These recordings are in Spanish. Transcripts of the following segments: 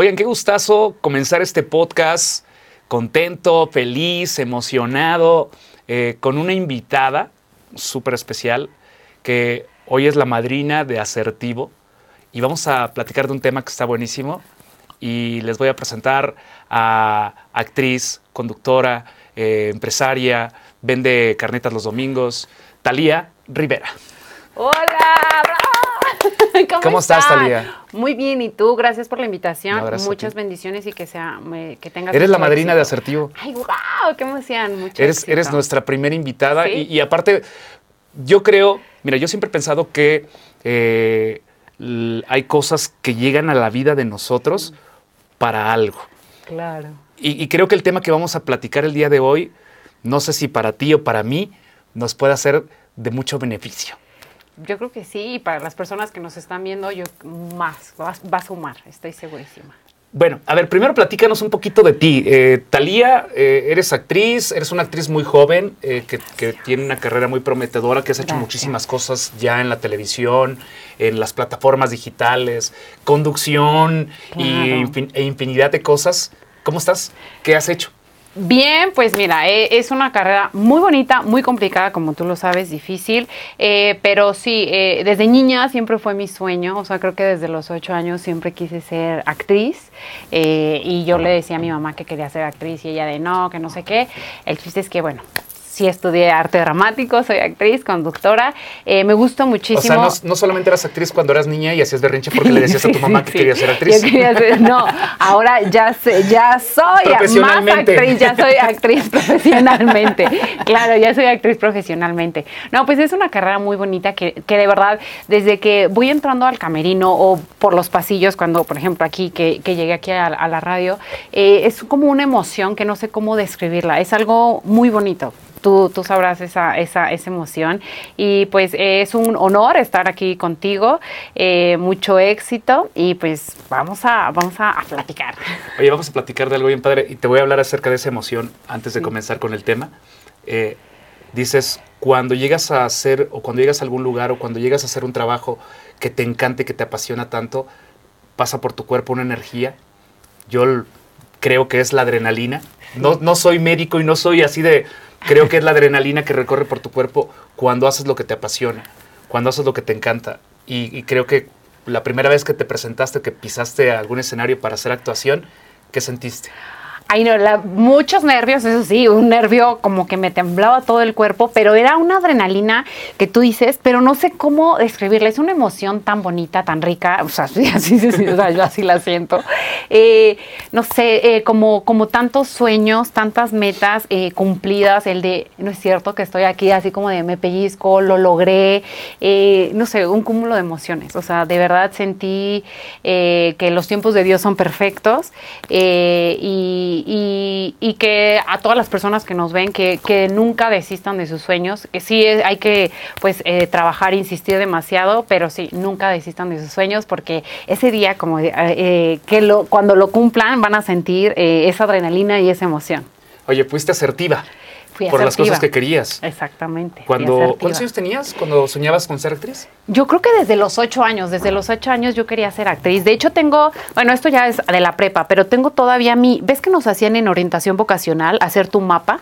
Oigan, qué gustazo comenzar este podcast contento, feliz, emocionado, eh, con una invitada súper especial que hoy es la madrina de Asertivo y vamos a platicar de un tema que está buenísimo y les voy a presentar a actriz, conductora, eh, empresaria, vende carnetas los domingos, Talía Rivera. Hola, ¿Cómo, ¿Cómo estás, Talía? Muy bien, ¿y tú? Gracias por la invitación. Muchas bendiciones y que sea que tengas Eres la madrina de Asertivo. Ay, wow, qué emoción. Mucho eres, eres nuestra primera invitada y, aparte, yo creo, mira, yo siempre he pensado que eh, hay cosas que llegan a la vida de nosotros para algo. Claro. Y, y creo que el tema que vamos a platicar el día de hoy, no sé si para ti o para mí, nos puede hacer de mucho beneficio. Yo creo que sí, y para las personas que nos están viendo, yo más, va, a sumar, estoy segurísima. Bueno, a ver, primero platícanos un poquito de ti. Eh, Talía, eh, eres actriz, eres una actriz muy joven eh, que, tiene una carrera muy prometedora, que has hecho muchísimas cosas ya en la televisión, en las plataformas digitales, conducción y e infinidad de cosas. ¿Cómo estás? ¿Qué has hecho? Bien, pues mira, eh, es una carrera muy bonita, muy complicada, como tú lo sabes, difícil, eh, pero sí, eh, desde niña siempre fue mi sueño, o sea, creo que desde los ocho años siempre quise ser actriz y yo le decía a mi mamá que quería ser actriz y ella de no, que no sé qué. El chiste es que, bueno, sí estudié arte dramático, soy actriz, conductora. Eh, me gusta muchísimo. O sea, no, solamente eras actriz cuando eras niña y hacías berrinche porque le decías a tu mamá que querías ser actriz. no, ahora ya, sé, ya soy más actriz, ya soy actriz profesionalmente. Claro, ya soy actriz profesionalmente. No, pues es una carrera muy bonita que, que de verdad, desde que voy entrando al camerino o por los pasillos, cuando, por ejemplo, aquí, que, que llegué aquí a, la radio, eh, es como una emoción que no sé cómo describirla. Es algo muy bonito. Tú, tú sabrás esa, esa, esa, emoción. Y pues es un honor estar aquí contigo, eh, mucho éxito y pues vamos a, vamos a, platicar. Oye, vamos a platicar de algo bien padre y te voy a hablar acerca de esa emoción antes de comenzar con el tema. Eh, dices, cuando llegas a hacer o cuando llegas a algún lugar o cuando llegas a hacer un trabajo que te encante, que te apasiona tanto, pasa por tu cuerpo una energía. Yo creo que es la adrenalina. No, no soy médico y no soy así de creo que es la adrenalina que recorre por tu cuerpo cuando haces lo que te apasiona, cuando haces lo que te encanta. Y, creo que la primera vez que te presentaste, que pisaste algún escenario para hacer actuación, ¿qué sentiste? Ay, no, muchos nervios, eso sí, un nervio como que me temblaba todo el cuerpo, pero era una adrenalina que tú dices, pero no sé cómo describirla. Es una emoción tan bonita, tan rica, o sea, así, así, yo así la siento. Eh, no sé, eh, como, como tantos sueños, tantas metas eh, cumplidas, el de, no es cierto que estoy aquí, así como de me pellizco, lo logré, no sé, un cúmulo de emociones. O sea, de verdad sentí que los tiempos de Dios son perfectos y y, que a todas las personas que nos ven, que, nunca desistan de sus sueños, que sí hay que pues eh, trabajar, insistir demasiado, pero sí, nunca desistan de sus sueños porque ese día, como eh, eh, que cuando lo cumplan, van a sentir esa adrenalina y esa emoción. Oye, fuiste asertiva por las cosas que querías. Exactamente. Cuando, ¿Cuántos años tenías cuando soñabas con ser actriz? Yo creo que desde los ocho años, desde los ocho años yo quería ser actriz. De hecho tengo, bueno, esto ya es de la prepa, pero tengo todavía mi, ¿ves que nos hacían en orientación vocacional hacer tu mapa?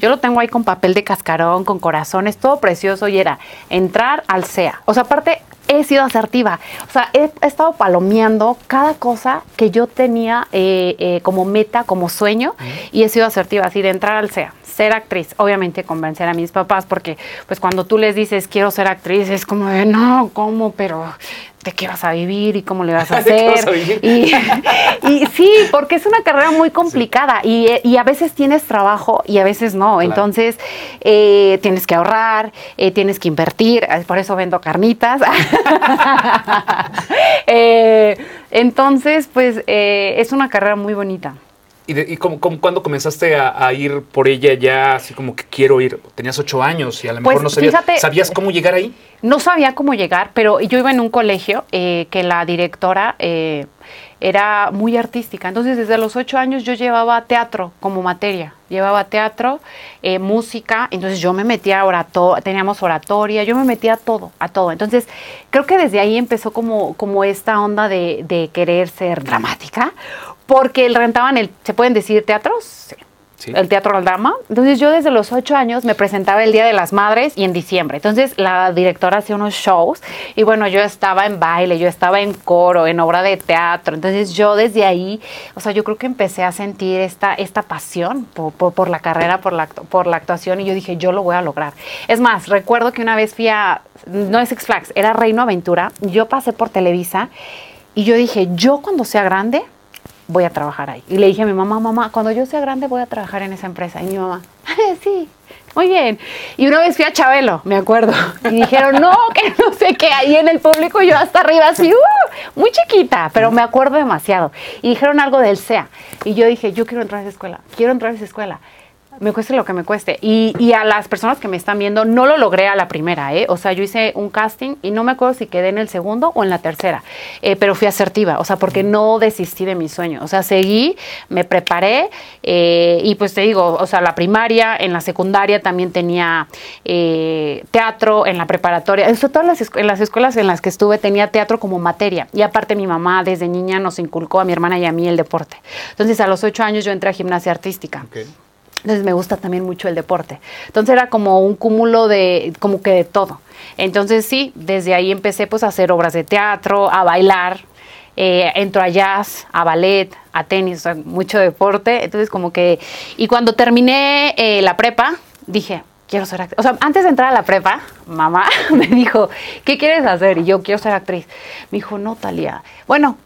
Yo lo tengo ahí con papel de cascarón, con corazones, todo precioso y era entrar al SEA. O sea, aparte he sido asertiva. O sea, he, estado palomeando cada cosa que yo tenía eh, eh, como meta, como sueño, y he sido asertiva, así de entrar al SEA ser actriz, obviamente convencer a mis papás, porque pues cuando tú les dices quiero ser actriz, es como de no, ¿cómo? Pero ¿de qué vas a vivir y cómo le vas a hacer? Y, sí, porque es una carrera muy complicada y, a veces tienes trabajo y a veces no. Entonces eh, tienes que ahorrar, eh, tienes que invertir, por eso vendo carnitas. Eh, entonces, pues es una carrera muy bonita. ¿Y, y cómo, cuándo comenzaste a, ir por ella ya así como que quiero ir? Tenías ocho años y a lo mejor pues, no sabías, ¿sabías cómo llegar ahí? No sabía cómo llegar, pero yo iba en un colegio eh, que la directora... Eh, era muy artística. Entonces, desde los ocho años yo llevaba teatro como materia. Llevaba teatro, eh, música, entonces yo me metía a oratoria, teníamos oratoria, yo me metía a todo, a todo. Entonces, creo que desde ahí empezó como, como esta onda de, de querer ser dramática, porque rentaban el, ¿se pueden decir teatros? Sí el Teatro Aldama. Entonces yo desde los ocho años me presentaba el Día de las Madres y en diciembre. Entonces la directora hacía unos shows y bueno, yo estaba en baile, yo estaba en coro, en obra de teatro. Entonces yo desde ahí, o sea, yo creo que empecé a sentir esta, esta pasión por, la carrera, por la, por la actuación y yo dije, yo lo voy a lograr. Es más, recuerdo que una vez fui a, no es Six Flags, era Reino Aventura, yo pasé por Televisa y yo dije, yo cuando sea grande voy a trabajar ahí. Y le dije a mi mamá, mamá, cuando yo sea grande voy a trabajar en esa empresa. Y mi mamá, sí, muy bien. Y una vez fui a Chabelo, me acuerdo, y dijeron, no, que no sé qué, ahí en el público yo hasta arriba así, uh, muy chiquita, pero me acuerdo demasiado. Y dijeron algo del SEA. Y yo dije, yo quiero entrar a esa escuela, quiero entrar a esa escuela me cueste lo que me cueste. Y, y, a las personas que me están viendo, no lo logré a la primera, ¿eh? O sea, yo hice un casting y no me acuerdo si quedé en el segundo o en la tercera, eh, pero fui asertiva, o sea, porque no desistí de mi sueño. O sea, seguí, me preparé eh, y pues te digo, o sea, la primaria, en la secundaria también tenía eh, teatro, en la preparatoria, en todas las, en las escuelas en las que estuve tenía teatro como materia. Y aparte mi mamá desde niña nos inculcó a mi hermana y a mí el deporte. Entonces a los ocho años yo entré a gimnasia artística. Entonces me gusta también mucho el deporte. Entonces era como un cúmulo de, como que de todo. Entonces sí, desde ahí empecé pues a hacer obras de teatro, a bailar, eh, entro a jazz, a ballet, a tenis, mucho deporte. Entonces como que, y cuando terminé eh, la prepa, dije, quiero ser actriz. O sea, antes de entrar a la prepa, mamá me dijo, ¿qué quieres hacer? Y yo, quiero ser actriz. Me dijo, no, Talía. Bueno,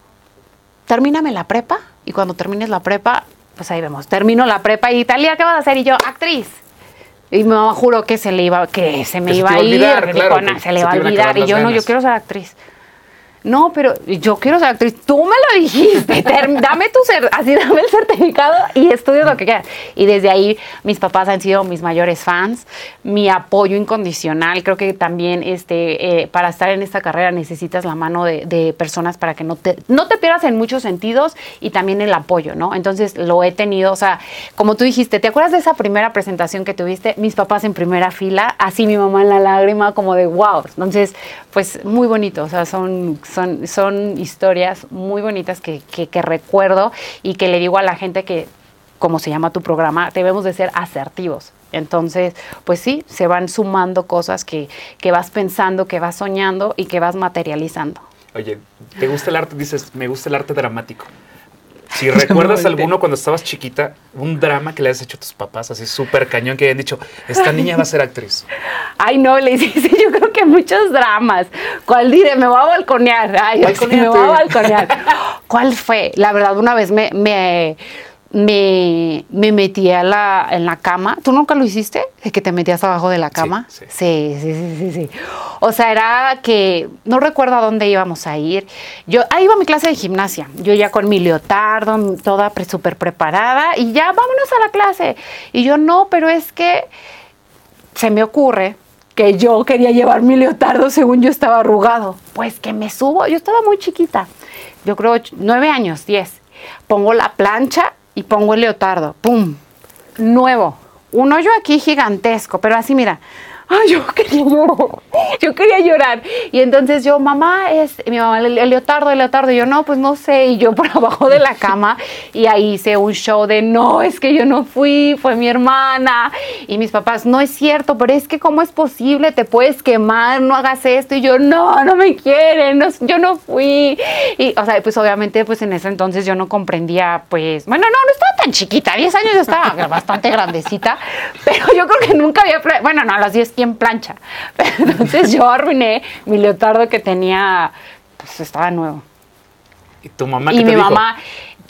termíname la prepa y cuando termines la prepa, pues ahí vemos. Termino la prepa y Italia, ¿qué vas a hacer? Y yo, actriz. Y mi mamá juró que se le iba, que se me iba a ir. se le va a olvidar. Y yo, no, yo quiero ser actriz. No, pero yo quiero ser actriz. Tú me lo dijiste. dame tu así dame el certificado y estudio lo que quieras. Y desde ahí mis papás han sido mis mayores fans, mi apoyo incondicional. Creo que también este, eh, para estar en esta carrera necesitas la mano de, personas para que no te, no te pierdas en muchos sentidos y también el apoyo, ¿no? Entonces lo he tenido, o sea, como tú dijiste, ¿te acuerdas de esa primera presentación que tuviste? Mis papás en primera fila, así mi mamá en la lágrima, como de wow. Entonces, pues muy bonito, o sea, son son, son historias muy bonitas que, que, recuerdo y que le digo a la gente que, como se llama tu programa, debemos de ser asertivos. Entonces, pues sí, se van sumando cosas que, que vas pensando, que vas soñando y que vas materializando. Oye, ¿te gusta el arte? Dices, me gusta el arte dramático. Si recuerdas alguno cuando estabas chiquita, un drama que le has hecho a tus papás, así súper cañón, que hayan dicho, esta niña va a ser actriz. Ay, no, le hice yo creo que muchos dramas. ¿Cuál diré? Me voy a balconear. Ay, me voy a balconear. ¿Cuál fue? La verdad, una vez me, me me, me metí a la, en la cama. ¿Tú nunca lo hiciste? ¿De que te metías abajo de la cama? Sí sí. sí, sí, sí, O sea, era que no recuerdo a dónde íbamos a ir. Yo, ahí iba mi clase de gimnasia. Yo ya con mi leotardo, toda súper preparada, y ya vámonos a la clase. Y yo, no, pero es que se me ocurre que yo quería llevar mi leotardo según yo estaba arrugado. Pues que me subo, yo estaba muy chiquita, yo creo nueve años, diez. Pongo la plancha y pongo el leotardo, ¡pum! Nuevo. Un hoyo aquí gigantesco, pero así mira, Ay, yo quería llorar. Yo quería llorar. Y entonces yo, mamá, es mi mamá, el, leotardo, el leotardo. Y yo, no, pues no sé. Y yo por abajo de la cama. Y ahí hice un show de, no, es que yo no fui, fue mi hermana. Y mis papás, no es cierto, pero es que, ¿cómo es posible? Te puedes quemar, no hagas esto. Y yo, no, no me quieren, yo no fui. Y, o sea, pues obviamente, pues en ese entonces yo no comprendía, pues, bueno, no, no estaba tan chiquita. 10 años estaba bastante grandecita. Pero yo creo que nunca había, bueno, no, a las 10 en plancha. Entonces yo arruiné mi leotardo que tenía, pues estaba nuevo. ¿Y tu mamá Y mi mamá,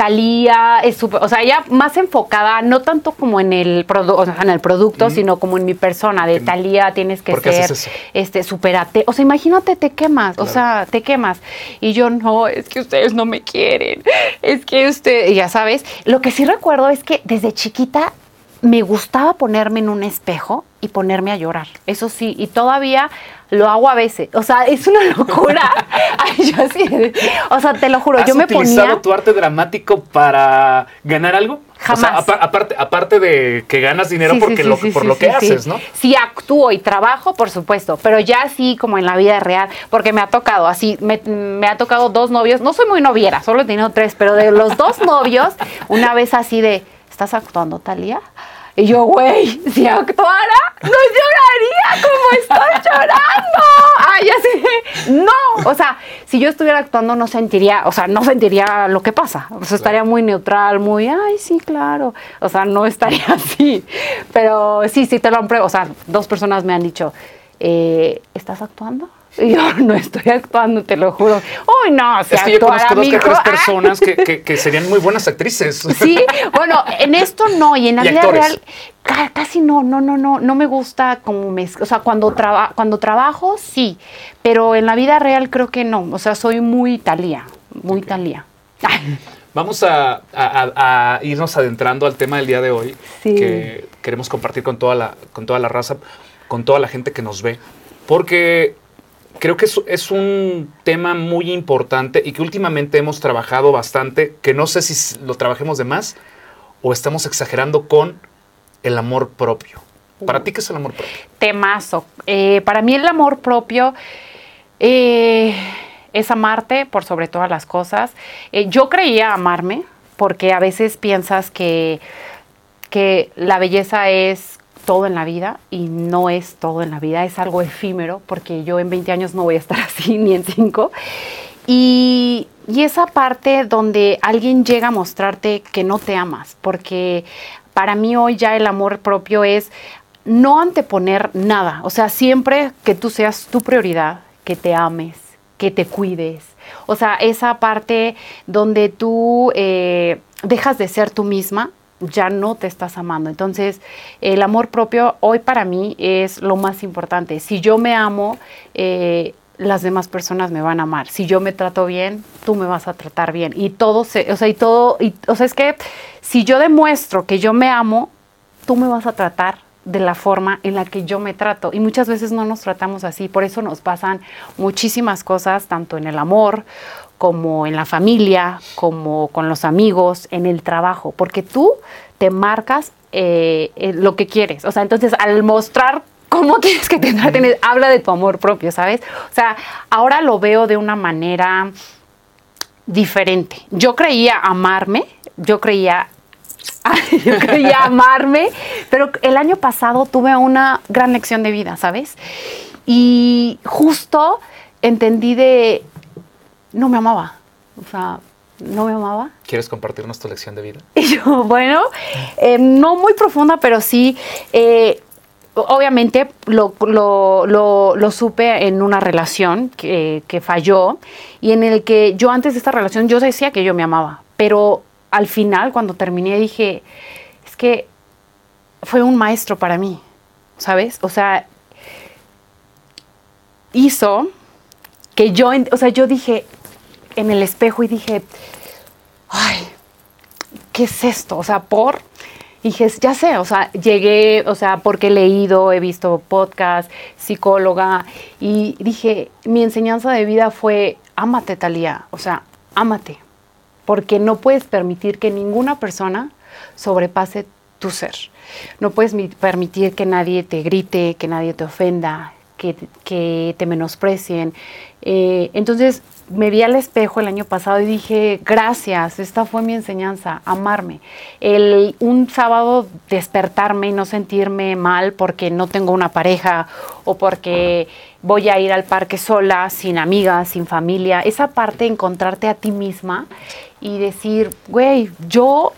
Talía, es súper, o sea, ella más enfocada, no tanto como en el, o sea, en el producto, sino como en mi persona, de Talía tienes que ser, este, superate. O sea, imagínate, te quemas, o sea, te quemas. Y yo, no, es que ustedes no me quieren, es que usted, ya sabes, lo que sí recuerdo es que desde chiquita me gustaba ponerme en un espejo y ponerme a llorar. Eso sí, y todavía lo hago a veces. O sea, es una locura. Ay, yo así, o sea, te lo juro, yo me ponía. ¿Has utilizado tu arte dramático para ganar algo? Jamás. O sea, aparte, aparte de que ganas dinero porque lo, por lo que haces, ¿no? Sí, actúo y trabajo, por supuesto, pero ya así como en la vida real, porque me ha tocado así, me, me ha tocado dos novios, no soy muy noviera, solo he tenido tres, pero de los dos novios, una vez así de, ¿estás actuando, Talía? Y yo, güey, si actuara, no lloraría como estoy llorando. Ay, así no. O sea, si yo estuviera actuando, no sentiría, o sea, no sentiría lo que pasa. O sea, estaría muy neutral, muy, ay, sí, claro. O sea, no estaría así. Pero sí, sí te lo han O sea, dos personas me han dicho, eh, ¿estás actuando? Y yo no estoy actuando, te lo juro. Uy, no, si es que yo conozco dos tres personas que, que, serían muy buenas actrices. Sí, bueno, en esto no, y en la vida real casi no, no, no, no, no me gusta como me, o sea, cuando, traba, cuando trabajo sí, pero en la vida real creo que no, o sea, soy muy talía, muy talía. Vamos a, a, irnos adentrando al tema del día de hoy sí. que queremos compartir con toda la, con toda la raza, con toda la gente que nos ve, porque creo que es, un tema muy importante y que últimamente hemos trabajado bastante, que no sé si lo trabajemos de más o estamos exagerando con el amor propio. ¿Para ti qué es el amor propio? Temazo. Eh, para mí el amor propio eh, es amarte por sobre todas las cosas. Eh, yo creía amarme porque a veces piensas que, que la belleza es todo en la vida y no es todo en la vida, es algo efímero porque yo en 20 años no voy a estar así ni en 5. Y, y, esa parte donde alguien llega a mostrarte que no te amas, porque para mí hoy ya el amor propio es no anteponer nada, o sea, siempre que tú seas tu prioridad, que te ames, que te cuides, o sea, esa parte donde tú eh, dejas de ser tú misma ya no te estás amando. Entonces, el amor propio hoy para mí es lo más importante. Si yo me amo, eh, las demás personas me van a amar. Si yo me trato bien, tú me vas a tratar bien. Y todo se, o sea, y todo, y, o sea, es que si yo demuestro que yo me amo, tú me vas a tratar de la forma en la que yo me trato. Y muchas veces no nos tratamos así. Por eso nos pasan muchísimas cosas, tanto en el amor como en la familia, como con los amigos, en el trabajo, porque tú te marcas eh, eh, lo que quieres. O sea, entonces al mostrar cómo tienes que tener, habla de tu amor propio, ¿sabes? O sea, ahora lo veo de una manera diferente. Yo creía amarme, yo creía yo creía amarme, pero el año pasado tuve una gran lección de vida, ¿sabes? Y justo entendí de no me amaba. O sea, no me amaba. ¿Quieres compartirnos tu lección de vida? Y yo, bueno, eh, no muy profunda, pero sí, eh, obviamente lo, lo, supe en una relación que, que, falló y en el que yo antes de esta relación yo decía que yo me amaba, pero al final cuando terminé dije, es que fue un maestro para mí, ¿sabes? O sea, hizo que yo, o sea, yo dije, en el espejo y dije, ay, ¿qué es esto? O sea, por... dije, ya sé, o sea, llegué, o sea, porque he leído, he visto podcast, psicóloga, y dije, mi enseñanza de vida fue, ámate, Talía, o sea, ámate, porque no puedes permitir que ninguna persona sobrepase tu ser. No puedes permitir que nadie te grite, que nadie te ofenda, que, te menosprecien. Eh, entonces, me vi al espejo el año pasado y dije, gracias, esta fue mi enseñanza, amarme. El, un sábado despertarme y no sentirme mal porque no tengo una pareja o porque voy a ir al parque sola, sin amigas, sin familia. Esa parte, encontrarte a ti misma y decir, güey, yo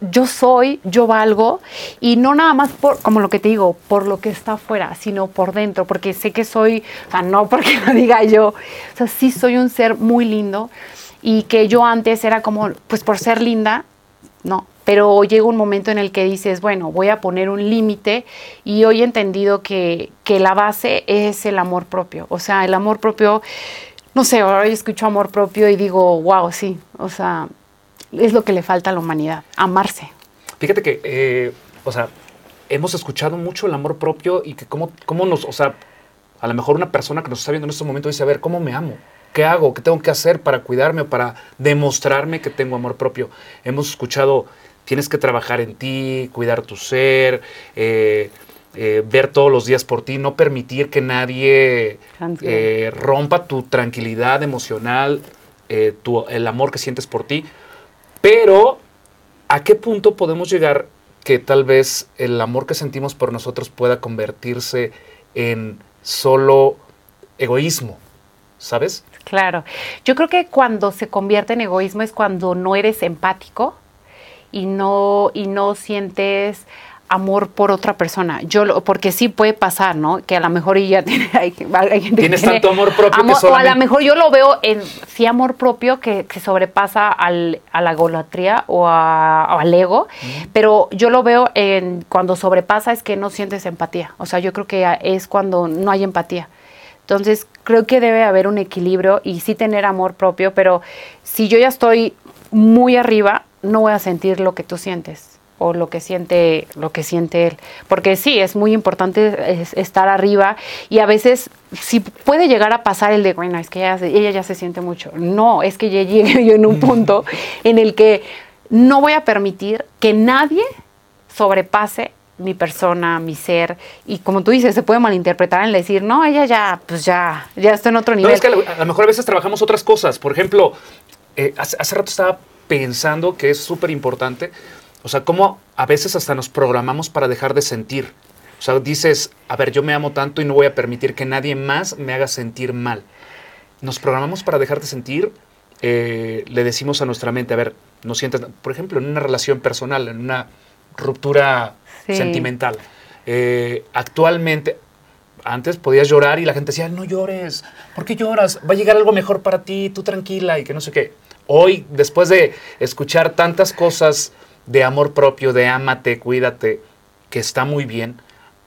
yo soy, yo valgo, y no nada más por, como lo que te digo, por lo que está afuera, sino por dentro, porque sé que soy, o sea, no porque lo diga yo, o sea, sí soy un ser muy lindo, y que yo antes era como, pues por ser linda, no, pero llega un momento en el que dices, bueno, voy a poner un límite, y hoy he entendido que, que la base es el amor propio, o sea, el amor propio, no sé, ahora yo escucho amor propio y digo, wow, sí, o sea, es lo que le falta a la humanidad, amarse. Fíjate que, eh, o sea, hemos escuchado mucho el amor propio y que cómo, cómo nos, o sea, a lo mejor una persona que nos está viendo en este momento dice, a ver, ¿cómo me amo? ¿Qué hago? ¿Qué tengo que hacer para cuidarme o para demostrarme que tengo amor propio? Hemos escuchado, tienes que trabajar en ti, cuidar tu ser, eh, eh, ver todos los días por ti, no permitir que nadie eh, rompa tu tranquilidad emocional, tu, el amor que sientes por ti. Pero, ¿a qué punto podemos llegar que tal vez el amor que sentimos por nosotros pueda convertirse en solo egoísmo? ¿Sabes? Claro. Yo creo que cuando se convierte en egoísmo es cuando no eres empático y no, y no sientes amor por otra persona. Yo porque sí puede pasar, ¿no? Que a lo mejor ella tiene hay, tienes tanto amor propio que o a lo mejor yo lo veo en sí amor propio que, que sobrepasa al, a la golatría o, al ego, pero yo lo veo en cuando sobrepasa es que no sientes empatía. O sea, yo creo que es cuando no hay empatía. Entonces, creo que debe haber un equilibrio y sí tener amor propio, pero si yo ya estoy muy arriba, no voy a sentir lo que tú sientes o lo que siente lo que siente él porque sí es muy importante estar arriba y a veces si puede llegar a pasar el de bueno es que ella, ya se siente mucho no es que ya llegue yo en un punto en el que no voy a permitir que nadie sobrepase mi persona, mi ser, y como tú dices, se puede malinterpretar en decir, no, ella ya, pues ya, ya está en otro nivel. No, es que a lo mejor a veces trabajamos otras cosas. Por ejemplo, eh, hace, hace, rato estaba pensando que es súper importante o sea, cómo a veces hasta nos programamos para dejar de sentir. O sea, dices, a ver, yo me amo tanto y no voy a permitir que nadie más me haga sentir mal. Nos programamos para dejar de sentir. Eh, le decimos a nuestra mente, a ver, no sientes, por ejemplo, en una relación personal, en una ruptura sentimental. Eh, actualmente, antes podías llorar y la gente decía, no llores, ¿por qué lloras? Va a llegar algo mejor para ti, tú tranquila y que no sé qué. Hoy, después de escuchar tantas cosas de amor propio, de ámate, cuídate, que está muy bien,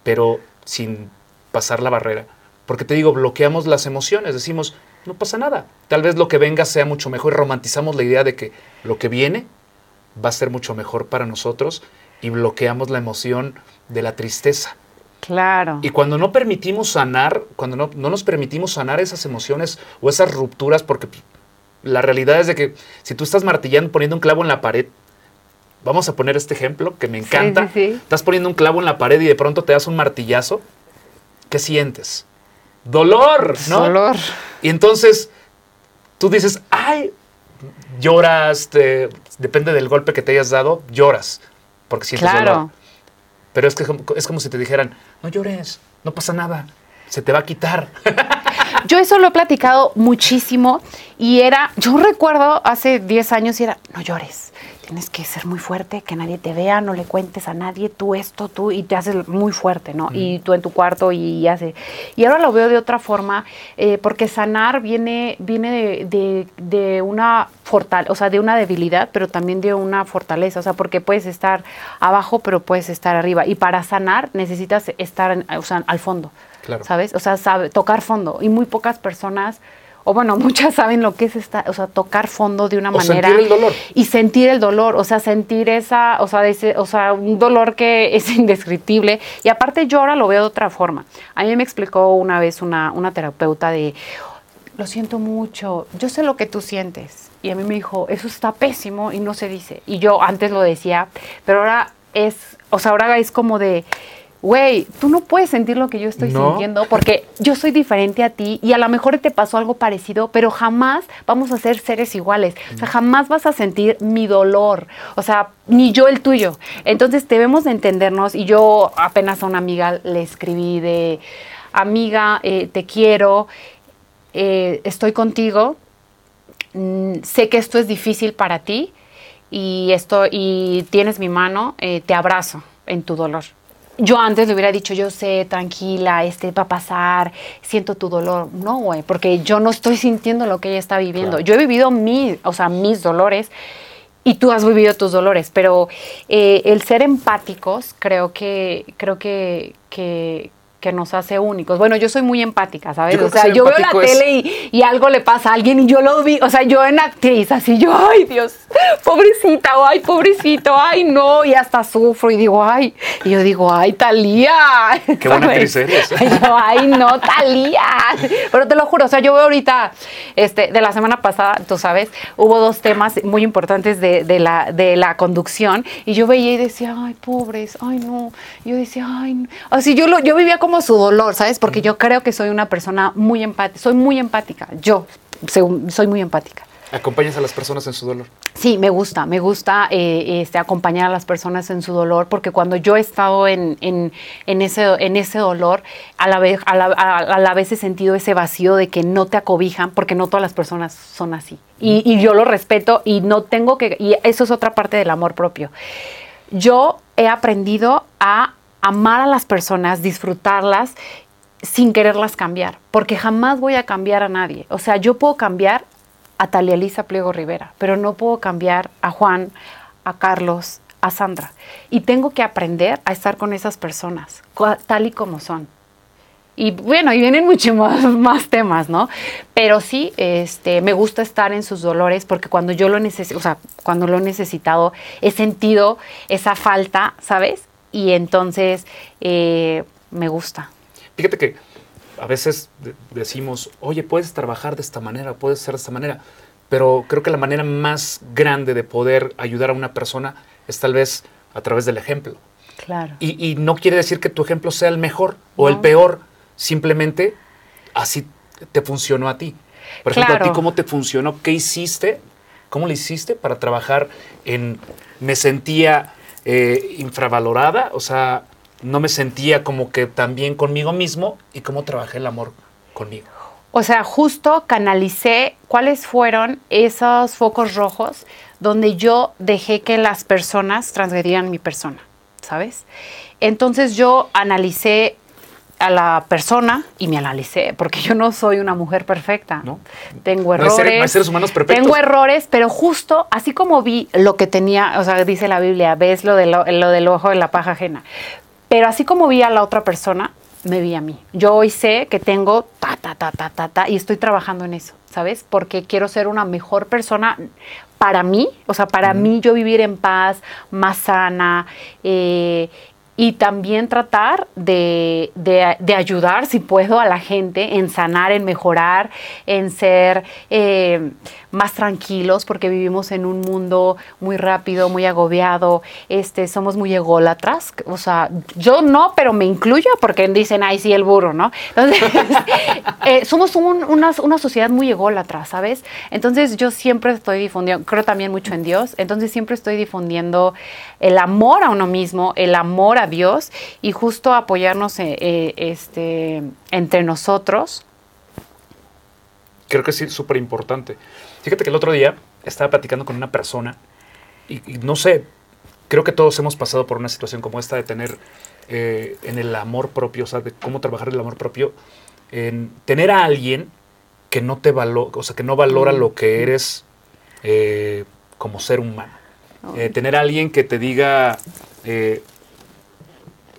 pero sin pasar la barrera. Porque te digo, bloqueamos las emociones, decimos, no pasa nada, tal vez lo que venga sea mucho mejor y romantizamos la idea de que lo que viene va a ser mucho mejor para nosotros y bloqueamos la emoción de la tristeza. Claro. Y cuando no permitimos sanar, cuando no, no nos permitimos sanar esas emociones o esas rupturas, porque la realidad es de que si tú estás martillando, poniendo un clavo en la pared, vamos a poner este ejemplo que me encanta. Estás poniendo un clavo en la pared y de pronto te das un martillazo. ¿Qué sientes? Dolor, ¿no? Dolor. Y entonces tú dices, ay, lloras, depende del golpe que te hayas dado, lloras, porque sientes claro. dolor. Pero es que es como si te dijeran, no llores, no pasa nada, se te va a quitar. Yo eso lo he platicado muchísimo y era, yo recuerdo hace 10 años y era, no llores tienes que ser muy fuerte, que nadie te vea, no le cuentes a nadie, tú esto, tú, y te haces muy fuerte, ¿no? Y tú en tu cuarto y hace. Y ahora lo veo de otra forma, eh, porque sanar viene, viene de, una fortaleza, o sea, de una debilidad, pero también de una fortaleza, o sea, porque puedes estar abajo, pero puedes estar arriba. Y para sanar necesitas estar o sea, al fondo, ¿sabes? O sea, sabe, tocar fondo. Y muy pocas personas o bueno, muchas saben lo que es esta, o sea, tocar fondo de una o manera. Sentir el dolor. Y sentir el dolor, o sea, sentir esa, o sea, o sea, un dolor que es indescriptible. Y aparte yo ahora lo veo de otra forma. A mí me explicó una vez una, una terapeuta de, lo siento mucho, yo sé lo que tú sientes. Y a mí me dijo, eso está pésimo y no se dice. Y yo antes lo decía, pero ahora es, o sea, ahora es como de güey, tú no puedes sentir lo que yo estoy sintiendo porque yo soy diferente a ti y a lo mejor te pasó algo parecido, pero jamás vamos a ser seres iguales. O sea, jamás vas a sentir mi dolor, o sea, ni yo el tuyo. Entonces debemos de entendernos y yo apenas a una amiga le escribí de, amiga, eh, te quiero, eh, estoy contigo, mm, sé que esto es difícil para ti y, esto, y tienes mi mano, eh, te abrazo en tu dolor yo antes le hubiera dicho, yo sé, tranquila, este va a pasar, siento tu dolor. No, güey, porque yo no estoy sintiendo lo que ella está viviendo. Yo he vivido mi, o sea, mis dolores y tú has vivido tus dolores, pero eh, el ser empáticos creo que, creo que, que, que nos hace únicos. Bueno, yo soy muy empática, ¿sabes? Yo o sea, yo veo la es- tele y, y algo le pasa a alguien y yo lo vi, o sea, yo en actriz, así yo, ay Dios, pobrecita, o ay pobrecito, ay no, y hasta sufro y digo, ay, y yo digo, ay Talía. Qué buena actriz eres. Y yo, ay no, Talía. Pero te lo juro, o sea, yo veo ahorita, este, de la semana pasada, tú sabes, hubo dos temas muy importantes de, de la, de la conducción y yo veía y decía, ay, pobres, ay, no. Y yo decía, ay, no. Así yo, lo, yo vivía como su dolor, ¿sabes? Porque yo creo que soy una persona muy empática, soy muy empática, yo soy muy empática. Acompañas a las personas en su dolor. Sí, me gusta, me gusta eh, este, acompañar a las personas en su dolor, porque cuando yo he estado en, en- en ese, en ese dolor, a la, vez, a, la, a la vez he sentido ese vacío de que no te acobijan, porque no todas las personas son así. Y, y yo lo respeto y no tengo que, y eso es otra parte del amor propio. Yo he aprendido a amar a las personas, disfrutarlas sin quererlas cambiar, porque jamás voy a cambiar a nadie. O sea, yo puedo cambiar a Talia Elisa Pliego Rivera, pero no puedo cambiar a Juan, a Carlos, a Sandra. Y tengo que aprender a estar con esas personas, tal y como son. Y bueno, y vienen muchos más, más temas, ¿no? Pero sí, este, me gusta estar en sus dolores porque cuando yo lo necesito, o sea, cuando lo he necesitado, he sentido esa falta, ¿sabes? Y entonces eh, me gusta. Fíjate que a veces de- decimos, oye, puedes trabajar de esta manera, puedes ser de esta manera, pero creo que la manera más grande de poder ayudar a una persona es tal vez a través del ejemplo. Claro. Y, y no quiere decir que tu ejemplo sea el mejor o el peor, simplemente así te funcionó a ti. Por ejemplo, a ti cómo te funcionó, qué hiciste, cómo le hiciste para trabajar en, me sentía eh, infravalorada, o sea, no me sentía como que tan bien conmigo mismo y cómo trabajé el amor conmigo. O sea, justo canalicé cuáles fueron esos focos rojos donde yo dejé que las personas transgredieran mi persona, ¿sabes? Entonces yo analicé a la persona y me analicé, porque yo no soy una mujer perfecta. ¿No? Tengo No hay errores. seres- no hay seres humanos perfectos. Tengo errores, pero justo así como vi lo que tenía, o sea, dice la Biblia, ves lo, de lo, lo del ojo de la paja ajena. Pero así como vi a la otra persona, me vi a mí. Yo hoy sé que tengo ta, ta, ta, ta, ta, ta, y estoy trabajando en eso, ¿sabes? Porque quiero ser una mejor persona para mí, o sea, para mí yo vivir en paz, más sana, eh, y también tratar de, de- de ayudar, si puedo, a la gente en sanar, en mejorar, en ser eh, más tranquilos, porque vivimos en un mundo muy rápido, muy agobiado, este, somos muy ególatras, o sea, yo no, pero me incluyo porque dicen, ay, sí, el burro, ¿no? Entonces, eh, somos un- una, una sociedad muy ególatra, ¿sabes? Entonces yo siempre estoy difundiendo, creo también mucho en Dios, entonces siempre estoy difundiendo el amor a uno mismo, el amor a Dios y justo apoyarnos eh, eh, este, entre nosotros. Creo que sí es súper importante. Fíjate que el otro día estaba platicando con una persona y, y no sé, creo que todos hemos pasado por una situación como esta de tener eh, en el amor propio, o sea, de cómo trabajar el amor propio, en tener a alguien que no te valora, o sea, que no valora lo que eres eh, como ser humano. Eh, tener a alguien que te diga, eh,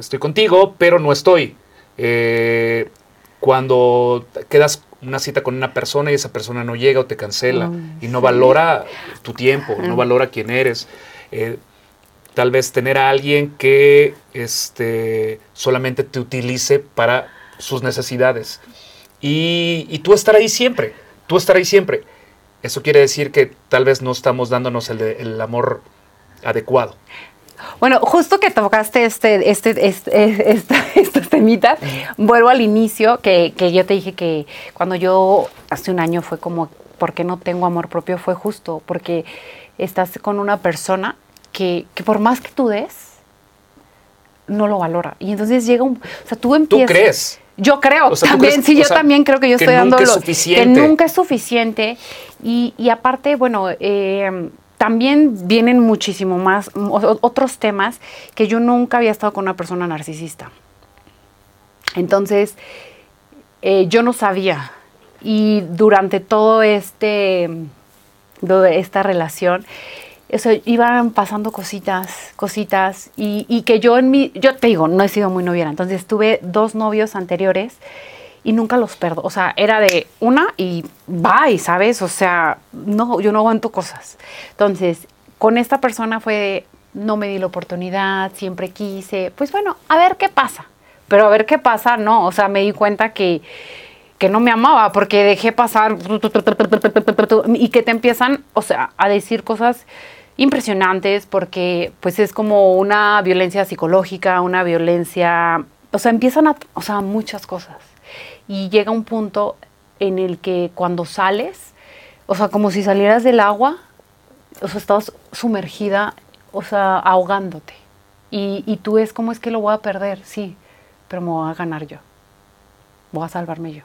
estoy contigo, pero no estoy. Eh, cuando quedas una cita con una persona y esa persona no llega o te cancela y no sí. valora tu tiempo, no valora quién eres. Eh, tal vez tener a alguien que este, solamente te utilice para sus necesidades. Y, y tú estar ahí siempre, tú estar ahí siempre. Eso quiere decir que tal vez no estamos dándonos el amor adecuado. Bueno, justo que tocaste este, este, este, esta- estos temitas, vuelvo al inicio, que, que yo te dije que cuando yo hace un año fue como, ¿por qué no tengo amor propio? Fue justo, porque estás con una persona que, que por más que tú des, no lo valora. Y entonces llega un, o sea, tú ¿Tú empiezas... crees? Yo creo, O sea, ¿tú también, crees- sí, yo sea, también creo que yo que estoy dando nunca es lo- suficiente? Que nunca es suficiente. Y, y aparte, bueno, eh, también vienen muchísimo más, otros temas que yo nunca había estado con una persona narcisista. Entonces, eh, yo no sabía. Y durante todo este, esta relación, eso, iban pasando cositas, cositas, y, y, que yo en mi, yo te digo, no he sido muy noviera, entonces tuve dos novios anteriores y nunca los perdo, o sea, era de una y bye, ¿sabes? O sea, no, yo no aguanto cosas. Entonces, con esta persona fue, no me di la oportunidad, siempre quise, pues bueno, a ver qué pasa, pero a ver qué pasa, no, o sea, me di cuenta que que no me amaba porque dejé pasar y que te empiezan, o sea, a decir cosas impresionantes porque pues es como una violencia psicológica, una violencia, o sea, empiezan a, o sea, muchas cosas. Y llega un punto en el que cuando sales, o sea, como si salieras del agua, o sea, estás sumergida, o sea, ahogándote. Y, y tú es como es que lo voy a perder, sí, pero me voy a ganar yo. Voy a salvarme yo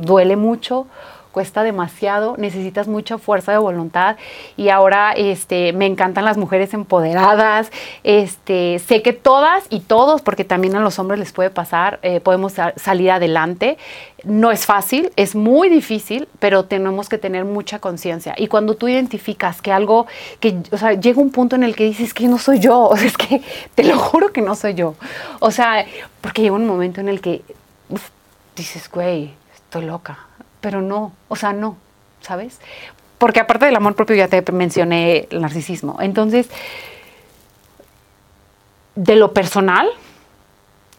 duele mucho, cuesta demasiado, necesitas mucha fuerza de voluntad y ahora este, me encantan las mujeres empoderadas, este, sé que todas y todos, porque también a los hombres les puede pasar, eh, podemos salir adelante. No es fácil, es muy difícil, pero tenemos que tener mucha conciencia. Y cuando tú identificas que algo, que, o sea, llega un punto en el que dices que no soy yo, o sea, es que te lo juro que no soy yo. O sea, porque llega un momento en el que dices, güey, estoy loca, pero no, o sea, no, ¿sabes? Porque aparte del amor propio ya te mencioné el narcisismo. Entonces, de lo personal,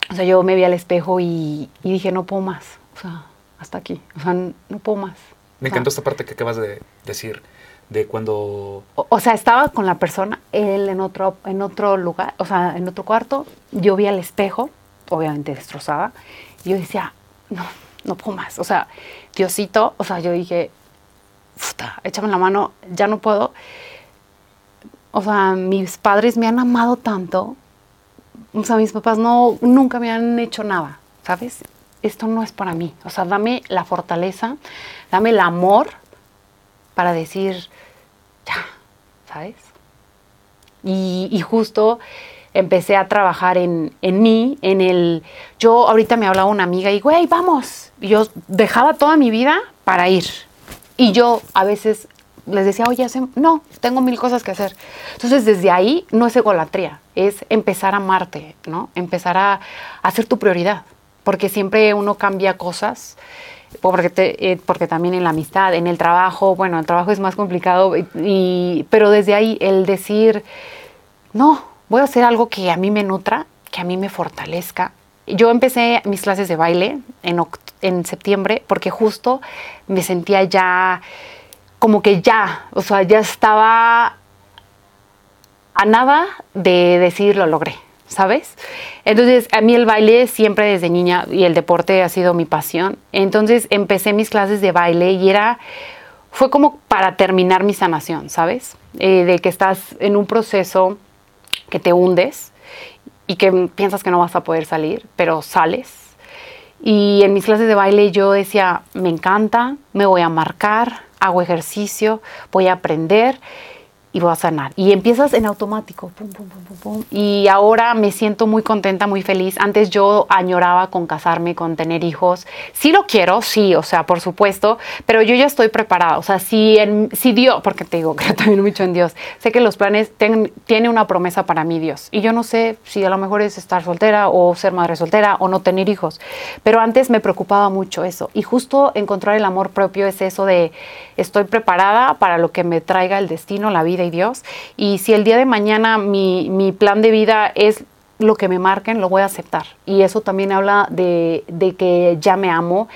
o sea, yo me vi al espejo y, dije, no puedo más, o sea, hasta aquí, o sea, no puedo más. Me encantó esta parte que acabas de decir, de cuando... O, sea, estaba con la persona, él en otro, en otro lugar, o sea, en otro cuarto, yo vi al espejo, obviamente destrozada, y yo decía, no, no puedo más. O sea, Diosito, o sea, yo dije, puta, échame la mano, ya no puedo. O sea, mis padres me han amado tanto. O sea, mis papás no, nunca me han hecho nada, ¿sabes? Esto no es para mí. O sea, dame la fortaleza, dame el amor para decir, ya, ¿sabes? Y, y justo empecé a trabajar en, en, mí, en el... Yo ahorita me hablaba una amiga y, güey, vamos. Y yo dejaba toda mi vida para ir. Y yo a veces les decía, oye, no, tengo mil cosas que hacer. Entonces, desde ahí no es egolatría, es empezar a amarte, ¿no? Empezar a, hacer tu prioridad. Porque siempre uno cambia cosas. Porque, eh, porque también en la amistad, en el trabajo, bueno, el trabajo es más complicado, y, pero desde ahí el decir, no, voy a hacer algo que a mí me nutra, que a mí me fortalezca. Yo empecé mis clases de baile en, en septiembre porque justo me sentía ya como que ya, o sea, ya estaba a nada de decir lo logré, ¿sabes? Entonces, a mí el baile siempre desde niña y el deporte ha sido mi pasión. Entonces, empecé mis clases de baile y era, fue como para terminar mi sanación, ¿sabes? Eh, de que estás en un proceso que te hundes y que piensas que no vas a poder salir, pero sales. Y en mis clases de baile yo decía, me encanta, me voy a marcar, hago ejercicio, voy a aprender y voy a sanar. Y empiezas en automático. y ahora me siento muy contenta, muy feliz. Antes yo añoraba con casarme, con tener hijos. Sí lo quiero, sí, o sea, por supuesto, pero yo ya estoy preparada. O sea, si, en, si Dios, porque te digo, creo también mucho en Dios, sé que los planes tiene una promesa para mí Dios. Y yo no sé si a lo mejor es estar soltera o ser madre soltera o no tener hijos. Pero antes me preocupaba mucho eso. Y justo encontrar el amor propio es eso de estoy preparada para lo que me traiga el destino, la vida y Dios. Y si el día de mañana mi, mi plan de vida es lo que me marquen, lo voy a aceptar. Y eso también habla de, de, que ya me amo.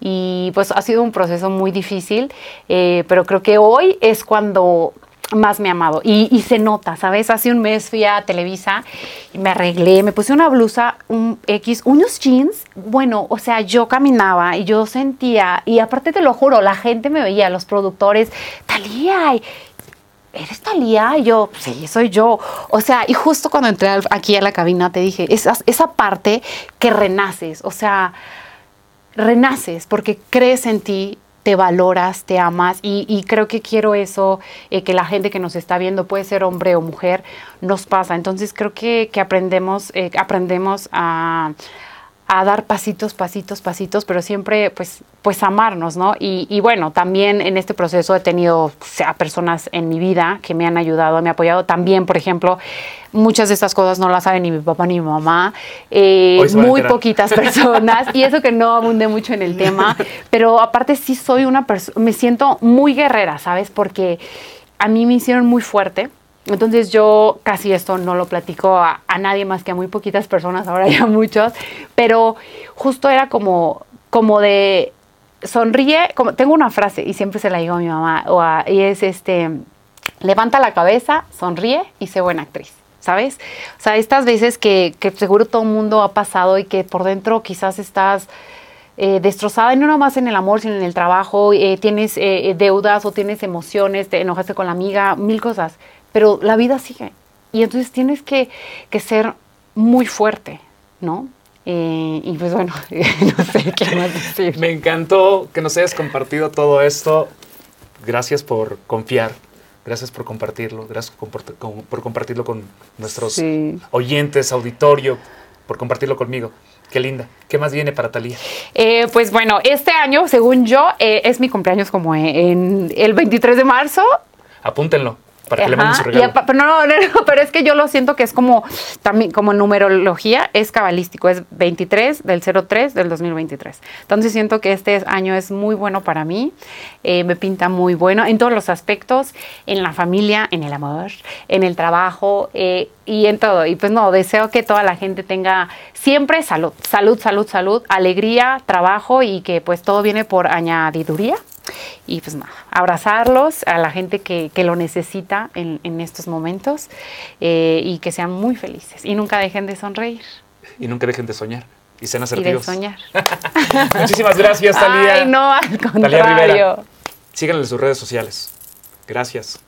Y pues ha sido un proceso muy difícil, eh, pero creo que hoy es cuando más me he amado. Y, se nota, ¿sabes? Hace un mes fui a Televisa y me arreglé, me puse una blusa, un X, unos jeans. Bueno, o sea, yo caminaba y yo sentía, y aparte te lo juro, la gente me veía, los productores, Talía, ¿eres Talía? Yo, sí, soy yo. O sea, y justo cuando entré aquí a la cabina te dije, esa, esa parte que renaces, o sea, renaces porque crees en ti, te valoras, te amas y, creo que quiero eso, eh, que la gente que nos está viendo, puede ser hombre o mujer, nos pasa. Entonces creo que, aprendemos, eh, aprendemos a, a dar pasitos, pasitos, pasitos, pero siempre pues, pues amarnos, ¿no? Y, y, bueno, también en este proceso he tenido a personas en mi vida que me han ayudado, me han apoyado. También, por ejemplo, muchas de estas cosas no las saben ni mi papá ni mi mamá, eh, muy poquitas personas, y eso que no abunde mucho en el tema, pero aparte sí soy una persona, me siento muy guerrera, ¿sabes? Porque a mí me hicieron muy fuerte entonces yo casi esto no lo platico a, nadie más que a muy poquitas personas, ahora ya muchos, pero justo era como, como de sonríe, como, tengo una frase y siempre se la digo a mi mamá, y es este, levanta la cabeza, sonríe y sé buena actriz. ¿Sabes? O sea, estas veces que, que seguro todo el mundo ha pasado y que por dentro quizás estás eh, destrozada, y no nomás en el amor, sino en el trabajo, eh, tienes eh, deudas o tienes emociones, te enojaste con la amiga, mil cosas pero la vida sigue. Y entonces tienes que, ser muy fuerte, ¿no? Eh, y pues bueno, no sé qué más decir. Me encantó que nos hayas compartido todo esto. Gracias por confiar. Gracias por compartirlo. Gracias por, compartirlo con nuestros oyentes, auditorio, por compartirlo conmigo. Qué linda. ¿Qué más viene para Talía? Eh, pues bueno, este año, según yo, eh, es mi cumpleaños como en el 23 de marzo. Apúntenlo para que le manden su regalo. pero, no, pero es que yo lo siento que es como también como numerología, es cabalístico, es 23 del 03 del 2023. Entonces siento que este año es muy bueno para mí, eh, me pinta muy bueno en todos los aspectos, en la familia, en el amor, en el trabajo eh, y en todo. Y pues no, deseo que toda la gente tenga siempre salud, salud, salud, salud, alegría, trabajo y que pues todo viene por añadiduría. Y pues nada, abrazarlos a la gente que, lo necesita en, estos momentos eh, y que sean muy felices y nunca dejen de sonreír. Y nunca dejen de soñar. Y sean asertivos. Y de soñar. Muchísimas gracias, Talía. Ay, no, al contrario. Síganle en sus redes sociales. Gracias.